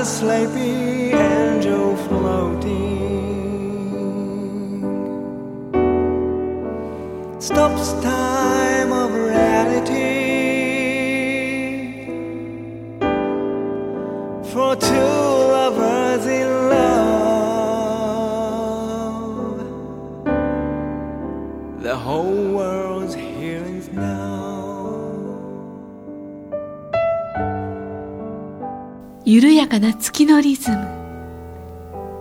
the sleepy かな月のリズム。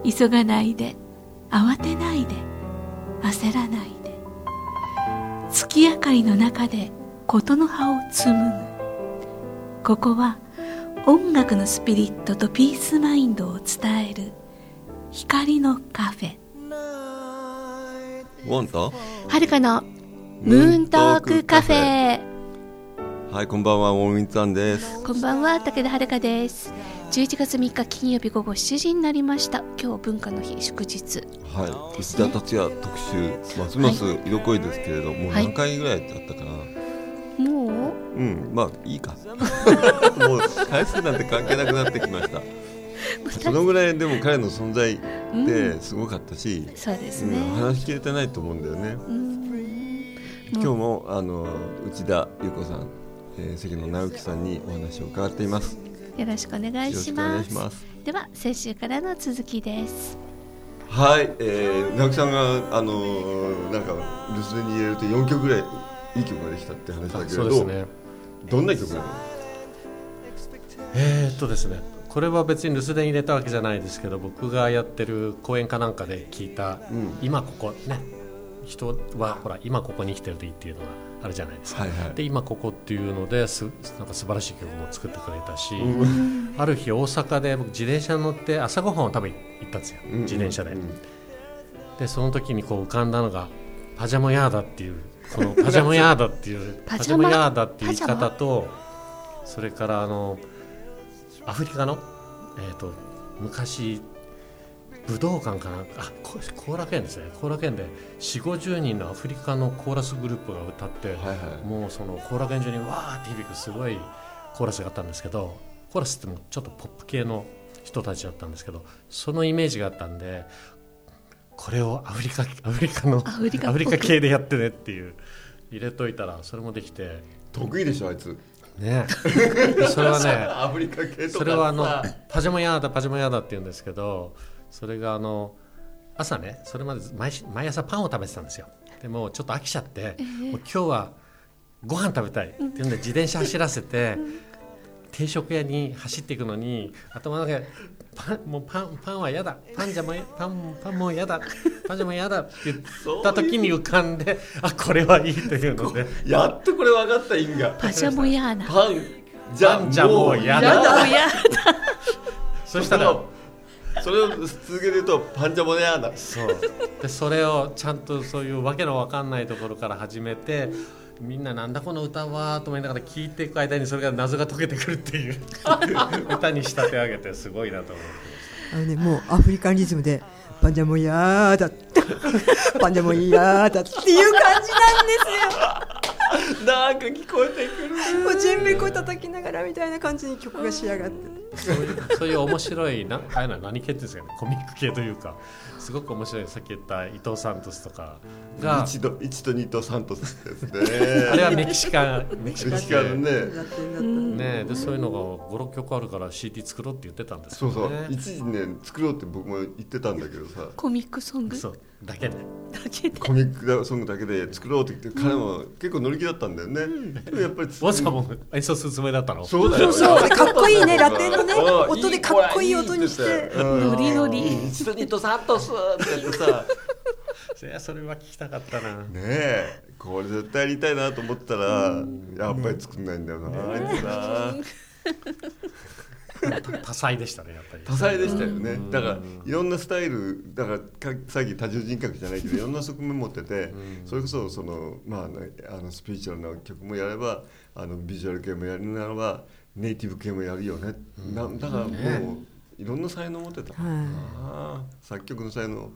急がないで慌てないで焦らないで。月明かりの中で琴の葉を紡ぐ。ここは音楽のスピリットとピースマインドを伝える光のカフェ。ウォンとはるかのムーントークカフェ。はいこんばんはウォンウィンツァンです。こんばんは武田遥です11月3日金曜日午後7時になりました。今日文化の日祝日。はい。ですね内田達也特集ますます色濃いですけれど、もうはい。何回ぐらいだったかな、もう？うん。まあいいか。もう回数なんて関係なくなってきました。そのぐらいでも彼の存在ってすごかったし、そうですね、うん、話しきれてないと思うんだよね、今日もあの内田裕子さん、えー、関野直樹さんにお話を伺っていますよろしくお願いします。いしますでは先週からの続きです。はい、えー、直樹さんがあのーなんか留守電に入れると4曲ぐらいいい曲ができたって話だけれど、そうですね。どんな曲なの？えー、っとですねこれは別に留守電入れたわけじゃないですけど僕がやってる講演かなんかで聞いた、うん。今ここね人はほら今ここに生きてるといいっていうのがあるじゃないですか、はいはい。で今ここっていうのですなんか素晴らしい曲も作ってくれたし、うん。ある日大阪で僕自転車に乗って朝ごはんを食べに行ったんですよ、うん自転車で、うんでその時にこう浮かんだのがパジャマヤーダっていうこの パジャマヤーダっていうパジャマパジャマヤーダっていう言いパジャマ。方とそれからあのアフリカの、えー、と昔武道館かなあこ後楽園ですね。後楽園で4 5 0人のアフリカのコーラスグループが歌って、はいはい。もうその後楽園中にわーって響くすごいコーラスがあったんですけどコーラスってもうちょっとポップ系の人たちだったんですけどそのイメージがあったんでこれをアフリカアフリカのアフリカ系でやってねっていう入れといたらそれもできて。得意でしょあいつ。ね。それはね アフリカ系とか。それはあのパジャマヤーダパジャマヤーダって言うんですけどそれがあの朝ねそれまで毎し毎朝パンを食べてたんですよ。でもちょっと飽きちゃって、もう今日はご飯食べたいっていうんで自転車走らせて、定食屋に走っていくのに頭の中でパンもうパンパンは嫌だ。パンじゃもパンパンも嫌だ。パンじゃも嫌だ。って言った時に浮かんであこれはいいというので。やっとこれ分かった意味がパジャマヤーナパンじゃパンじゃもうややだ。そしたらそれを続けて言うとパンジャモネアーナそう。でそれをちゃんとそういうわけのわかんないところから始めてみんななんだこの歌はと思いながら聞いていく間にそれが謎が解けてくるっていう。歌に仕立て上げてすごいなと思って。あのね、もうアフリカンリズムでパンジャモヤーだ パンジャモヤーだっていう感じなんですよ なんか聞こえてくる。もうジンベコ叩きながらみたいな感じに曲が仕上がってそういうそういう面白いなああいうのは何系っていうんですかね。コミック系というかすごく面白い。さっき言った伊藤サントスとかが。一と一と二と三とですね。あれはメキシカンメキシカン。ね。ねでそういうのが56曲あるから CD 作ろうって言ってたんですそうそう。一時ね作ろうって僕も言ってたんだけどさ。コミックソング？そうだけで。だけで。コミックソングだけで作ろうって言って彼も結構乗り気だったんだよね、でもやっぱりウォンさんも演奏するつもりだったの？そうだよそうそうかっこいいねラテンのねうん音でかっこいい音にして。ノリノリうん。一と二と三とすってやってさいやそれは聞きたかったな。ねえこれ絶対やりたいなと思ったらやっぱり作んないんだよな、あいつな多彩でしたねやっぱり。多彩でしたよね、だからいろんなスタイルだからかさっき多重人格じゃないけど いろんな側面持ってて、それこそその、まあね、あのスピリチュアルな曲もやればあのビジュアル系もやるならばネイティブ系もやるよね、なだからもう、いろんな才能持ってた、はい。作曲の才能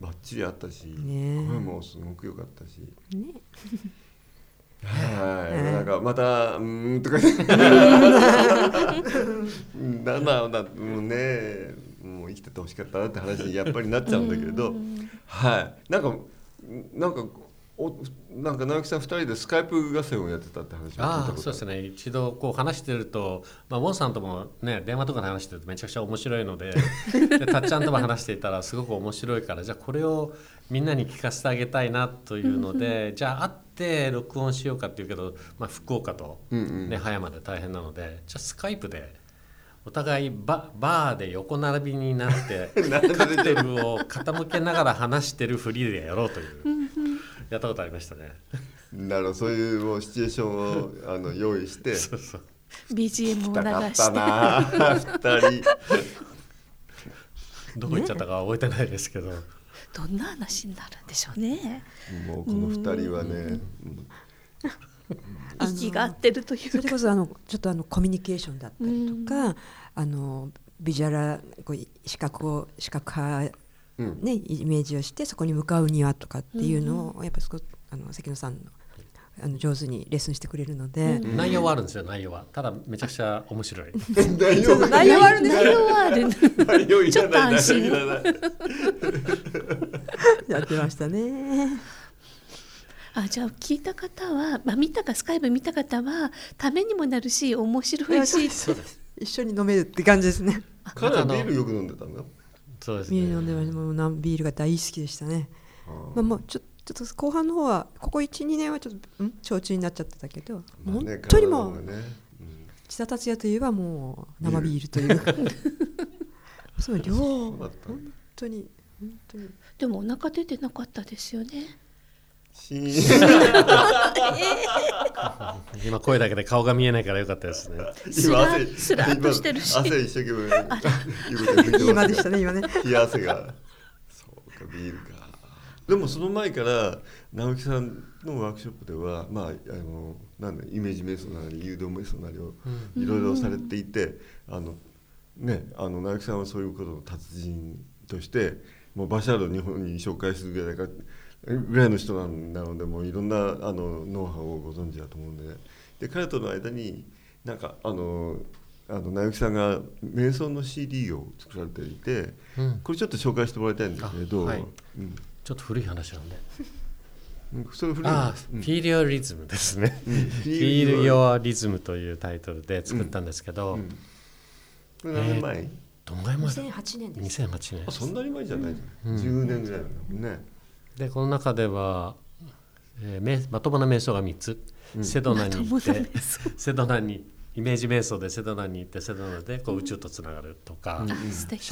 ばっちりあったし、ね。声もすごく良かったし。ねはい、なんかまた、うーんとか言って。なんだ、な、もうね、もう生きててほしかったなって話にやっぱりなっちゃうんだけれど。はい、なんか、なんか、お、なんか直樹さん二人でスカイプ合戦をやってたって話を聞いたあそうですね。一度こう話してると、まあ、ウォンさんともね電話とかで話してるとめちゃくちゃ面白いので でたっちゃんとも話していたらすごく面白いからじゃあこれをみんなに聞かせてあげたいなというので じゃあ会って録音しようかっていうけど、まあ、福岡と、うんうんね葉山で大変なのでじゃあスカイプでお互いババーで横並びになって カクテルを傾けながら話してるふりでやろうというやったことありましたね。なるほど、そういうもうシチュエーションを、あの用意して。そうそう BGM をたかっ流したてな、二人。どこ行っちゃったか覚えてないですけど。どんな話になるんでしょうね。もうこの二人はね。息が合ってるというそれこそあのちょっとあのコミュニケーションだったりとか、あのビジュアルこう視覚を視覚派うん。ね、イメージをしてそこに向かうにはとかっていうのを、やっぱりそこあの関野さんのあの上手にレッスンしてくれるので、内容はあるんですよ内容は。ただめちゃくちゃ面白い。内容が内容あるんです内容はある内容いらないちょっと安心。内容いらないやってましたね。あじゃあ聞いた方は、まあ、見たかスカイプ見た方はためにもなるし面白いし。そうです。一緒に飲めるって感じですね。彼はビールよく飲んでたんだ。そうですビール飲んねでました。もうなビールが大好きでしたね。まあもうちょちょっと後半の方はここ12年はちょっとん？焼酎になっちゃってたけど、まあね本当にもう体がね千田達也といえばもう生ビールというその量そうだ本当に本当に。でもお腹出てなかったですよね。今声だけで顔が見えないからよかったですね。今汗スラッとしてるし。今汗一生懸命今まですしたね今ね。冷や汗がそうかビールかでもその前から直樹さんのワークショップではまああのなんだイメージ瞑想なり誘導瞑想なりをいろいろされていて、あのねあの直樹さんはそういうことの達人としてもうバシャールを日本に紹介するぐらいかぐらいの人なんなのでもういろんなあのノウハウをご存知だと思うんで,、ね、で彼との間になんかあのあの直樹さんが瞑想の CD を作られていて、うん。これちょっと紹介してもらいたいんですけれど、あはい。うんちょっと古い話なんで。うんそれ古い。ああ、うん。フィール・ヨー・リズムですね、うん。フィール・ヨー・リズムというタイトルで作ったんですけど、うん。これ何年前、どんぐらい前だ？2008年です。2008年。あそんなに前じゃない。じゃん、うん。10年ぐらいだもんね。でこの中では、えーめまともな瞑想が3つ、セドナに行ってセドナにイメージ瞑想でセドナに行ってセドナでこう宇宙とつながるとか、シ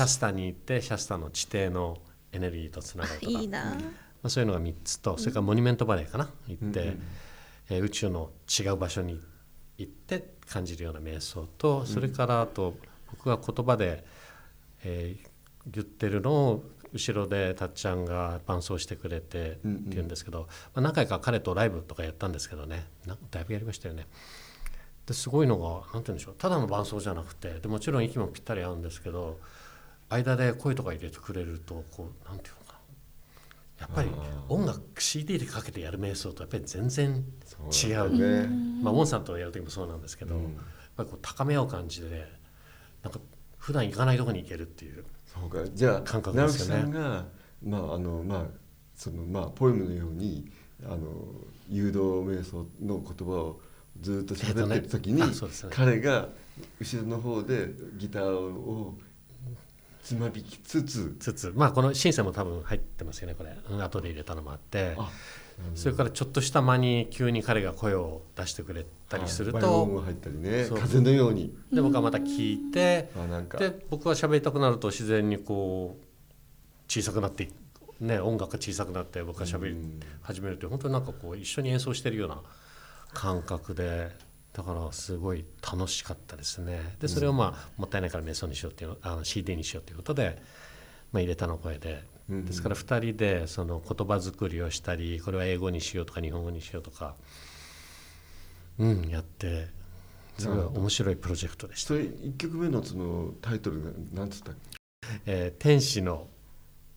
ャスタに行ってシャスタの地底のエネルギーとつながるとか。いいな。まあ、そういうのが3つとそれからモニュメントバレーかな。行って、えー宇宙の違う場所に行って感じるような瞑想とそれからあと僕が言葉で、えー言ってるのを後ろでたっちゃんが伴奏してくれてっていうん。ですけど、まあ、何回か彼とライブとかやったんですけどね。なだいぶやりましたよね。ですごいのが何て言うんでしょう。ただの伴奏じゃなくてでもちろん息もぴったり合うんですけど間で声とか入れてくれるとこうなんていうのかな。やっぱり音楽 CD でかけてやる瞑想とやっぱり全然違う。ね、まあ、ウォンさんとやる時もそうなんですけど、うん。やっぱりこう高め合う感じでなんか普段行かないとこに行けるっていうそうか。じゃあ感覚ですよね。まああのまあそのまあポエムのようにあの誘導瞑想の言葉をずっと喋ってる時に、彼が後ろの方でギターをつまびきつつ。つつ。まあこのシンセも多分入ってますよねこれ。うん後で入れたのもあって。あそれからちょっとした間に急に彼が声を出してくれたりするバイオンとが入ったりね。風のように。で僕はまた聞いてあなんか。で僕は喋りたくなると自然にこう小さくなっていく。ね音楽が小さくなって僕が喋りうん。始めるって本当になんかこう一緒に演奏してるような感覚でだからすごい楽しかったですね。でそれをまあもったいないから瞑想にしようっていうのあの CD にしようということで、まあ、入れたの声で。うんですから2人でその言葉作りをしたりこれは英語にしようとか日本語にしようとかうんやってすごい面白いプロジェクトでした。それ1曲目のそのタイトルが何つったっけ？えー天使の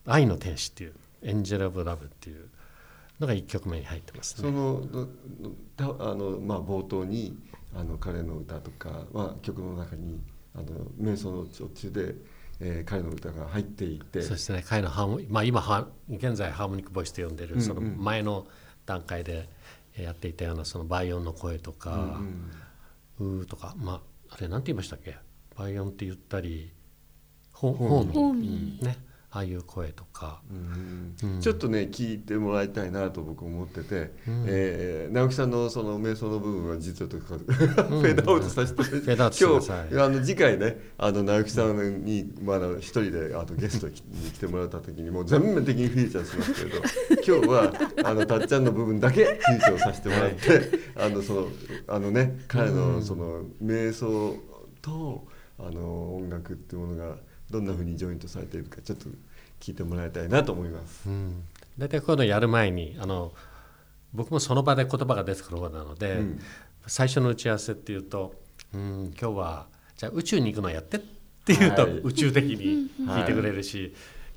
愛の天使っていうエンジェル・オブ・ラブっていうのが1曲目に入ってますね。そのあの、まあ、冒頭にあの彼の歌とか、まあ、曲の中にあの瞑想の途中で、えー彼の歌が入っていてそしてね彼のハーモニまあ今は現在ハーモニックボイスと呼んでる、うんうん。その前の段階でえーやっていたようなその倍音の声とうんか、うーとかまああれなんて言いましたっけ？倍音って言ったりホホーミーホーミーねああいう声とか、うん。うん。ちょっとね聞いてもらいたいなと僕思ってて、うん。えー直樹さんのその瞑想の部分は実はとか フェードアウトさせて、フェードアウトしてください。今日あの次回ねあの直樹さんにまだ一人であのゲストに来てもらった時にもう全面的にフィーチャーしますけれど 今日はあのたっちゃんの部分だけフィーチャーさせてもらってあのそのあのね彼のその瞑想とあの音楽っていうものがどんなふうにジョイントされているかちょっと聞いてもらいたいなと思います。うん、大体こういうのやる前にあの僕もその場で言葉が出てくる方なので、うん。最初の打ち合わせっていうと「うん今日はじゃあ宇宙に行くのやって」っていうと、はい。宇宙的に聞いてくれるし、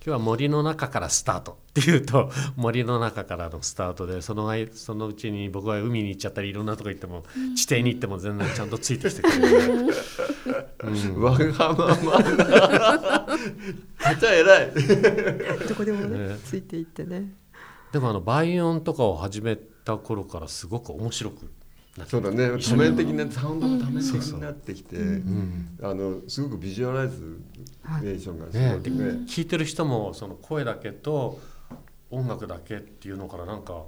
今日は森の中からスタートっていうと 森の中からのスタートでその間そのうちに僕は海に行っちゃったりいろんなとこ行っても、地底に行っても全然ちゃんとついてきてくれる、うん。わがまま。な。たっちゃん偉い。どこでもねね。ついていってね。でもあの倍音とかを始めた頃からすごく面白くそうだね。多面的なサウンドが多面的になってきて、うんあのすごくビジュアライズレーションがすねごくね。聞いてる人もその声だけと音楽だけっていうのからなんか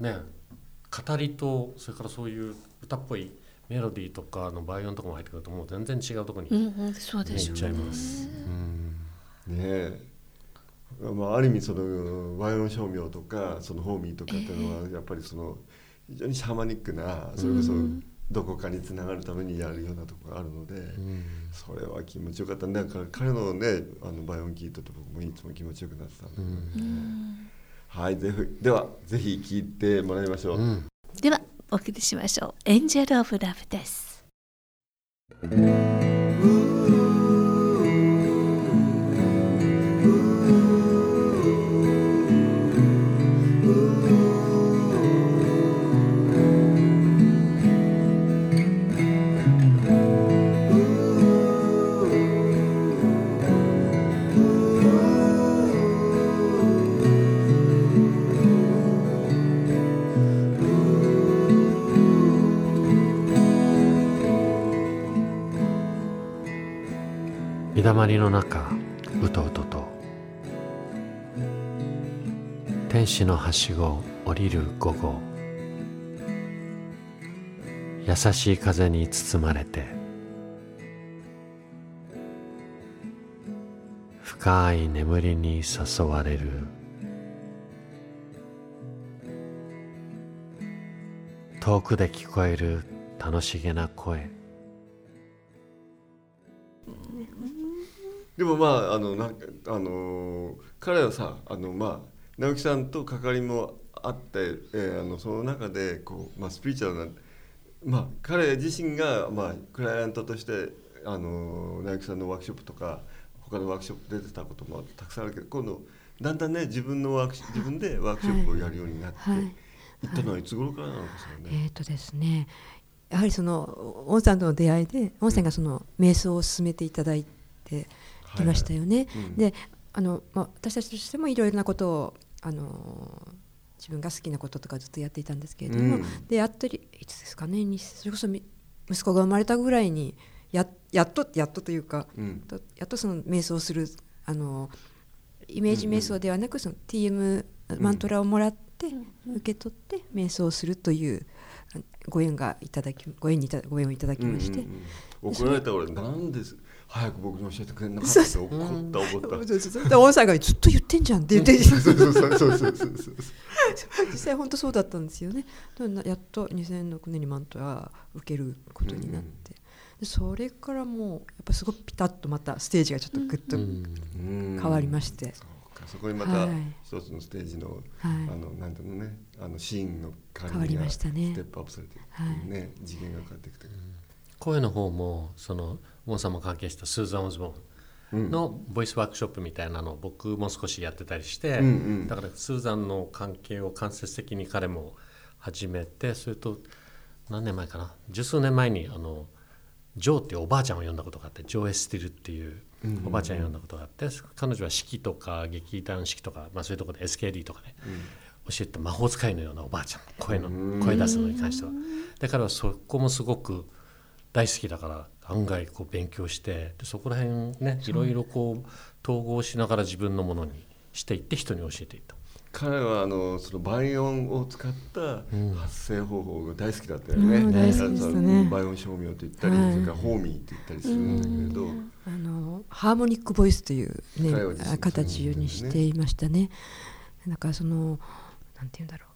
ね語りとそれからそういう歌っぽいメロディーとかのバイオンとかも入ってくるともう全然違うところに行っちゃい。ます。うんねえ。まあある意味そのワイオン照明とかそのホーミーとかっていうのはやっぱりその非常にシャーマニックなそれこそどこかにつながるためにやるようなところがあるので。うん。それは気持ちよかった。だから彼のねあのバイオン聞いてて僕もいつも気持ちよくなってたんはいぜひではぜひ聞いてもらいましょう、うん。では、お送りしましょう。エンジェル・オブ・ラブです。水溜まりの中うとうとと。天使のはしご降りる午後。優しい風に包まれて。深い眠りに誘われる。遠くで聞こえる楽しげな声。でもまああのなあのー彼はさあのまあ直樹さんと関わりもあって、えーあのその中でこうまあスピリチュアルなまあ彼自身がまあクライアントとしてあの直樹さんのワークショップとか他のワークショップ出てたこともたくさんあるけど今度だんだんね自分のワーク自分でワークショップをやるようになってはいいったのはいつ頃からなのかしらね？えーとですねやはりそのオンさんとの出会いでオンさんがその瞑想を進めていただいてきましたよね。うん。であの、まあ、私たちとしてもいろいろなことをあの自分が好きなこととかずっとやっていたんですけれども、うん。でやっとりいつですかねにそれこそみ息子が生まれたぐらいにややっとやっとというか、うん。とやっとその瞑想するあのイメージ瞑想ではなくその TM マントラをもらって、受け取って瞑想するというあご縁がいただきご縁にいたご縁をいただきまして、うんうんうん。怒られた俺なんです早く僕に教えてくれなかったって怒った怒った。そうそう。そうで王さんがずっと言ってんじゃんって言ってそうそうそうそうそう実際本当そうだったんですよねやっと2006年にマントラ受けることになって、でそれからもうやっぱすごくピタッとまたステージがちょっとグッとうん変わりまして、そうかそこにまたはい一つのステージの、はいあのなんていうのねあのシーンの感変わりましたねステップアップされていくってい次元が変わっていくという声の方もそのモンさんも関係したスーザン・オズボーンのボイスワークショップみたいなのを僕も少しやってたりして、うんうん。だからスーザンの関係を間接的に彼も始めてそれと何年前かな？十数年前にあのジョーっていうおばあちゃんを呼んだことがあってジョー・エスティルっていうおばあちゃんを呼んだことがあって、彼女は指揮とか劇団指揮とか、まあ、そういうところで SKD とかで、教えて魔法使いのようなおばあちゃん声の声出すのに関しては。だからそこもすごく大好きだから案外こう勉強してでそこら辺ねいろいろこう統合しながら自分のものにしていって人に教えていった。彼はあのその倍音を使った発声方法が大好きだったよね。うん大好きでしたね。あの倍音照明と言ったり、はい。それからホーミーって言ったりするんだけれど、あのハーモニックボイスという、ね彼は自身、形にしていましたね。だからそのなんて言うんだろ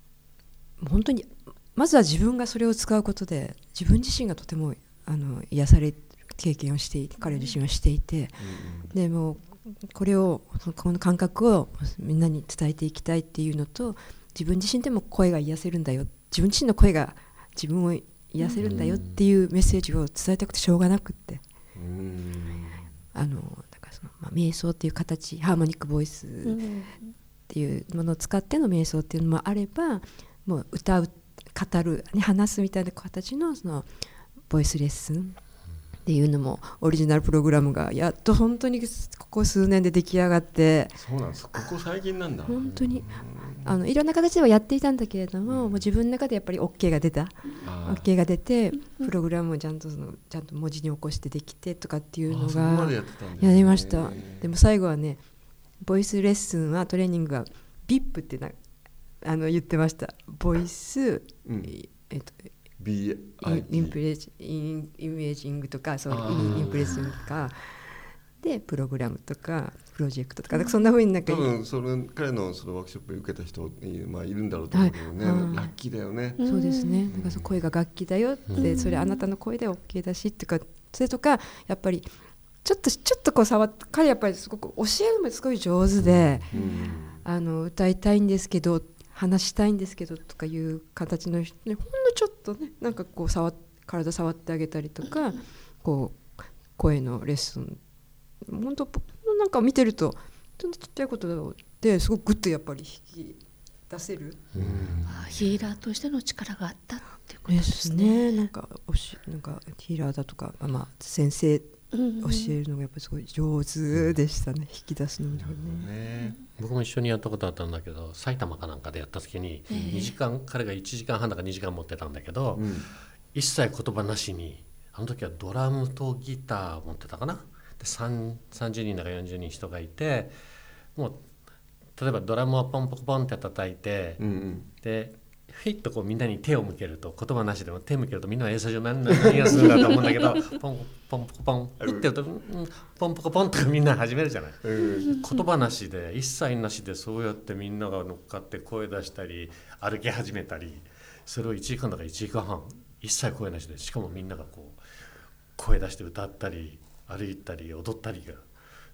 うもう。本当にまずは自分がそれを使うことで自分自身がとてもあの癒される経験をしていて彼自身はしていて、でもうこれをこの感覚をみんなに伝えていきたいっていうのと自分自身でも声が癒せるんだよ自分自身の声が自分を癒せるんだよっていうメッセージを伝えたくてしょうがなくって。うんあのだからその、まあ、瞑想っていう形ハーモニックボイスっていうものを使っての瞑想っていうのもあればもう歌う語る、ね、話すみたいな形のそのボイスレッスンっていうのもオリジナルプログラムがやっと本当にここ数年で出来上がって。そうなんです。ここ最近なんだ。本当に。あのいろんな形ではやっていたんだけれどももう自分の中でやっぱり OK が出た。OK が出てプログラムをちゃんとそのちゃんと文字に起こしてできてとかっていうのがでやりました。でも最後はねボイスレッスンはトレーニングは VIP ってなあの言ってました。ボイス、うん。えっと B インインプレジインイメージングとかそうあー。インプレッシングとか。でプログラムとかプロジェクトとか。そんなふうになんか多分その彼のそのワークショップ受けた人、まあ、いるんだろうと思うけどね、はい。ラッキーだよね。そうですね。なんかその声が楽器だよって、それあなたの声で OK だしっていうか、それとかやっぱりちょっとちょっとこう触って彼やっぱりすごく教えるのもすごい上手で、うん。あの歌いたいんですけど話したいんですけどとかいう形の人にほんのちょっとねなんかこう触っ体触ってあげたりとかこう声のレッスン本当なんか見てるとちょっとちっちゃいことですごくグッとやっぱり引き出せる。あヒーラーとしての力があったっていうことでですすね。ねなんかおしなんかヒーラーだとかまあ先生うんうん教えるのがやっぱりすごい上手でしたね、引き出すのがね。ね。僕も一緒にやったことあったんだけど埼玉かなんかでやった時に2時間、彼が1時間半だか2時間持ってたんだけど、うん。一切言葉なしにあの時はドラムとギター持ってたかな。で3 30人だか40人人がいてもう例えばドラムをポンポコポンって叩いて、うんうん。でフィッとこうみんなに手を向けると言葉なしでも手向けるとみんなは英才上何何何がするんだと思うんだけどポンポンポコポンフィッてやると、うん、ポンポコポンとかみんな始めるじゃない。うん。言葉なしで一切なしでそうやってみんなが乗っかって声出したり歩き始めたりそれを1時間だから1時間半一切声なしでしかもみんながこう声出して歌ったり歩いたり踊ったりが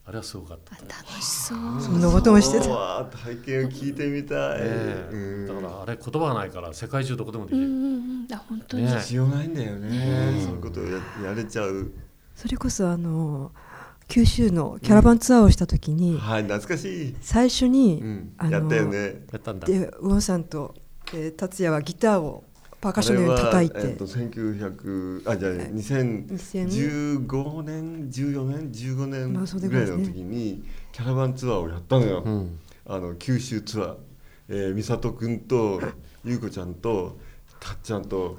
あれはすごかった。ね楽しそう。そんなこともしてた体験を聞いてみたい、えうんだからあれ言葉がないから世界中どこでもできる。うんうんうん。あ本当に。ね必要ないんだよね、ねそういうことをややれちゃうそれこそあの九州のキャラバンツアーをした時に、はい懐かしい、最初に、うんやったよねやったんだ。でウォンさんと、えー達也はギターをパーカッションのように叩いて、えっと1900あじゃあ2015年14年15まあそうで年ぐらいの時にキャラバンツアーをやったのよ、うん。あの九州ツアー、えー、美里君と優子ちゃんとたっちゃんと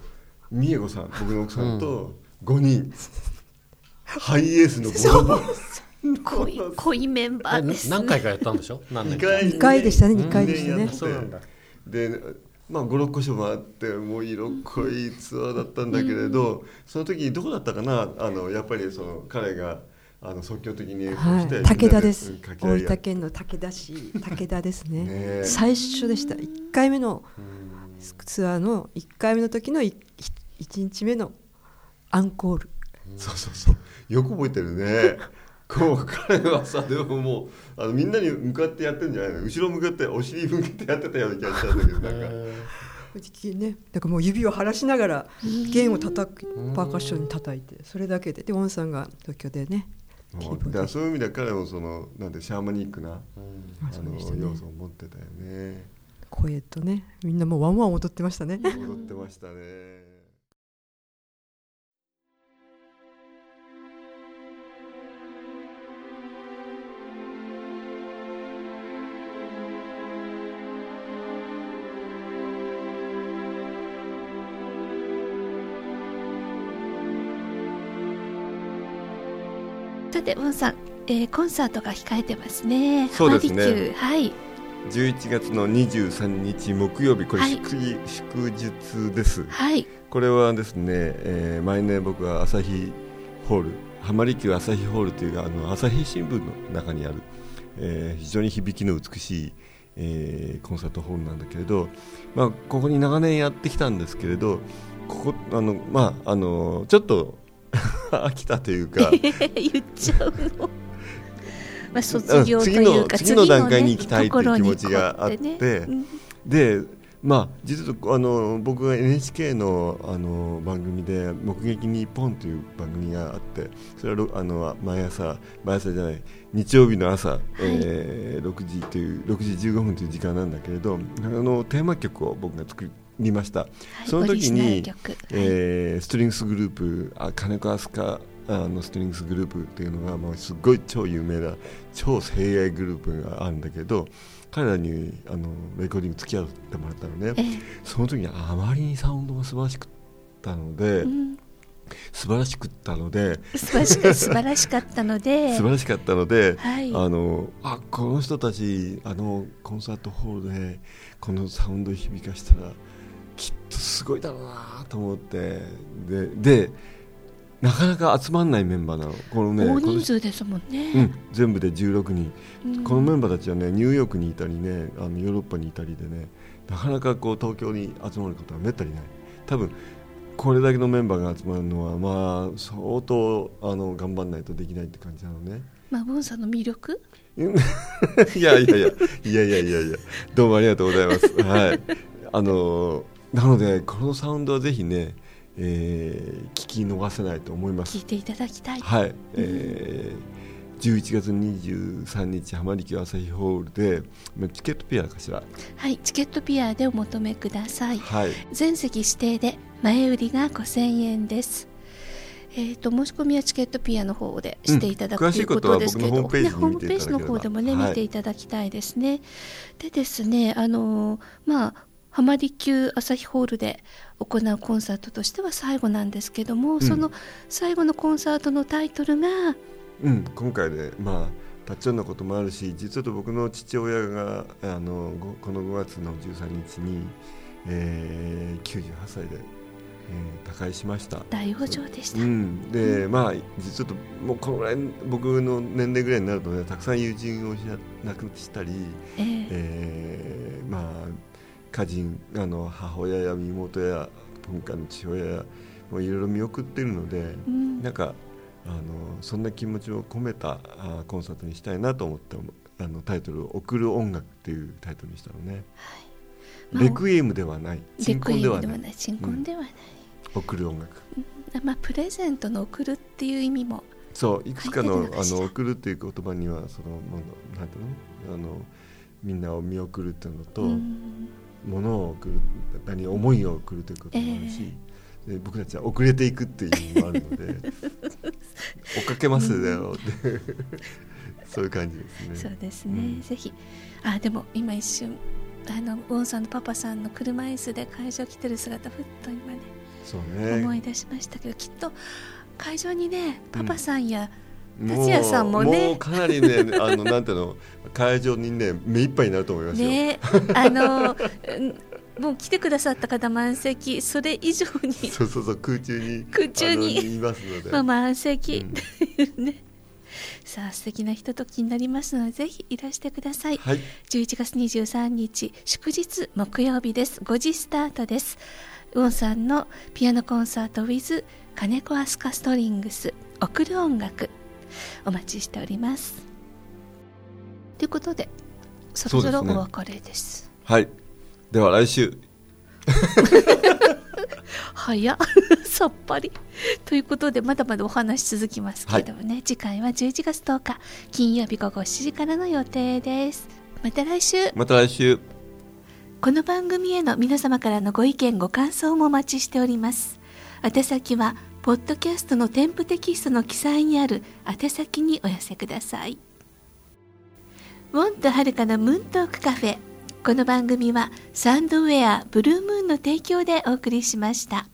美恵子さん僕の奥さんと5人、ハイエースのボロボロ濃い濃いメンバーです、ね。何回かやったんでしょ？何年2か。回。二回でしたね二回でしたね。でまあ56個所もあってもう色濃いツアーだったんだけれど、その時どこだったかな？あのやっぱりその彼があの即興的にはい、武田です。大分県の武田市武田ですね。ねえ。最初でした。1回目のツアーの1回目の時の 1, 日目のアンコール。そうそうそう。よく覚えてるねこう彼はさでももうあのみんなに向かってやってるんじゃないの。後ろ向かってお尻向けてやってたような気がしたんだけどなんか。ね、だからもう指を晴らしながら弦を叩くパーカッションに叩いてそれだけで。でウォンさんが東京でねだそういう意味では彼もそのなんてシャーマニックな、うでしたね。要素を持ってたよね。声とねみんなもうワンワン踊ってましたね。踊ってましたねさてウォンさん、えーコンサートが控えてますね。そうですね。はい。11月の23日木曜日これはい祝,、祝日です。はい。これはですね、えー毎年僕は朝日ホール浜離宮朝日ホールというあの朝日新聞の中にある、えー非常に響きの美しい、えーコンサートホールなんだけれど、まあ、ここに長年やってきたんですけれどここあの、まあ、あのちょっと 飽きたというか。言っちゃうの。まあ卒業と次のいうか次の段階に行きたいっていう気持ちがあって。ところに行こうってね。でまあ実はあの僕が NHK のあの番組で「目撃日本」という番組があってそれはろあの毎朝毎朝じゃない日曜日の朝、えー6時という6時15分という時間なんだけれどあのテーマ曲を僕が作りました。はい。その時にえーストリングスグループあ金子飛鳥あのストリングスグループっていうのがもうすごい超有名な超精鋭グループがあるんだけど彼らにあのレコーディング付き合ってもらったのね。えその時にあまりにサウンドが素晴らしくったので、えうん。素晴らしくったので素晴らしか素晴らしかったので。素晴らしかったので、はい。あのあこの人たちあのコンサートホールでこのサウンドを響かしたらきっとすごいだろうなと思って。ででなかなか集まんないメンバーなの。このね大人数ですもんね、うん、全部で16人、うん。このメンバーたちはねニューヨークにいたりねあのヨーロッパにいたりでねなかなかこう東京に集まることはめったにない。多分これだけのメンバーが集まるのはまあ相当あの頑張らないとできないって感じなのね。まあボンさんの魅力？いやいやいや。いやいやいやいや。どうもありがとうございます。はい。あのなのでこのサウンドはぜひね、えー聞き逃せないと思います。聞いていただきたい、はい、えー、11月23日浜離宮朝日ホールでまあチケットピアかしら？はい、チケットピアでお求めください。はい。全席指定で前売りが5000円です。えー、と申し込みはチケットピアの方でしていただく、うん。ということですけど、ねホームページの方でもね、はい。見ていただきたいですね。でですね、あのーまあ浜離宮朝日ホールで行うコンサートとしては最後なんですけども、ん。その最後のコンサートのタイトルがうん、今回でまあタッチョンなこともあるし実は僕の父親があのごこの5月の13日に、えー、98歳で、えー他界しました。大往生でした。うん、で、まあ実はもうこのぐらい僕の年齢ぐらいになるとねたくさん友人を失亡くしたり、えーえーまあ家人あの母親や妹や今回の父親やもういろいろ見送ってるので、うん。なんかあのそんな気持ちを込めたあコンサートにしたいなと思ってあのタイトルを「送る音楽」っていうタイトルにしたのね、まあレクイエムではないレ鎮クイエム魂ではない。新婚ではない、送る音楽。まあプレゼントの送るっていう意味もそういくつかのあの送るっていう言葉にはそのなんていうの？あのみんなを見送るっていうのと、うん物を送る何思いを送るということもあるし、で僕たちは遅れていくっていう意味もあるので 追っかけますだよ。って そういう感じですね。そうですね、うん。ぜひ。あでも今一瞬あのウォンさんのパパさんの車椅子で会場来てる姿ふっと今ねそうね。思い出しましたけどきっと会場にねパパさんや、もう達也さんもね。もうかなりねあのなんていうの会場にね目いっぱいになると思いますよ。ねあのうんもう来てくださった方満席それ以上に。そうそうそう空中に空中に。いますので。まあ満席、ね。さあ素敵なひとときになりますのでぜひいらしてください、はい。11月23日祝日木曜日です。5時スタートです。ウォンさんのピアノコンサート with 金子アスカストリングス。送る音楽お待ちしております。ということでそろそろお別れです。はい。では来週。早っ。さっぱり。ということでまだまだお話続きますけれどもね、次回は11月10日金曜日午後7時からの予定です。また来週。また来週。この番組への皆様からのご意見ご感想もお待ちしております。宛先はポッドキャストの添付テキストの記載にある宛先にお寄せください。ウォンとはるかのムーントークカフェ。この番組はサンドウェアブルームーンの提供でお送りしました。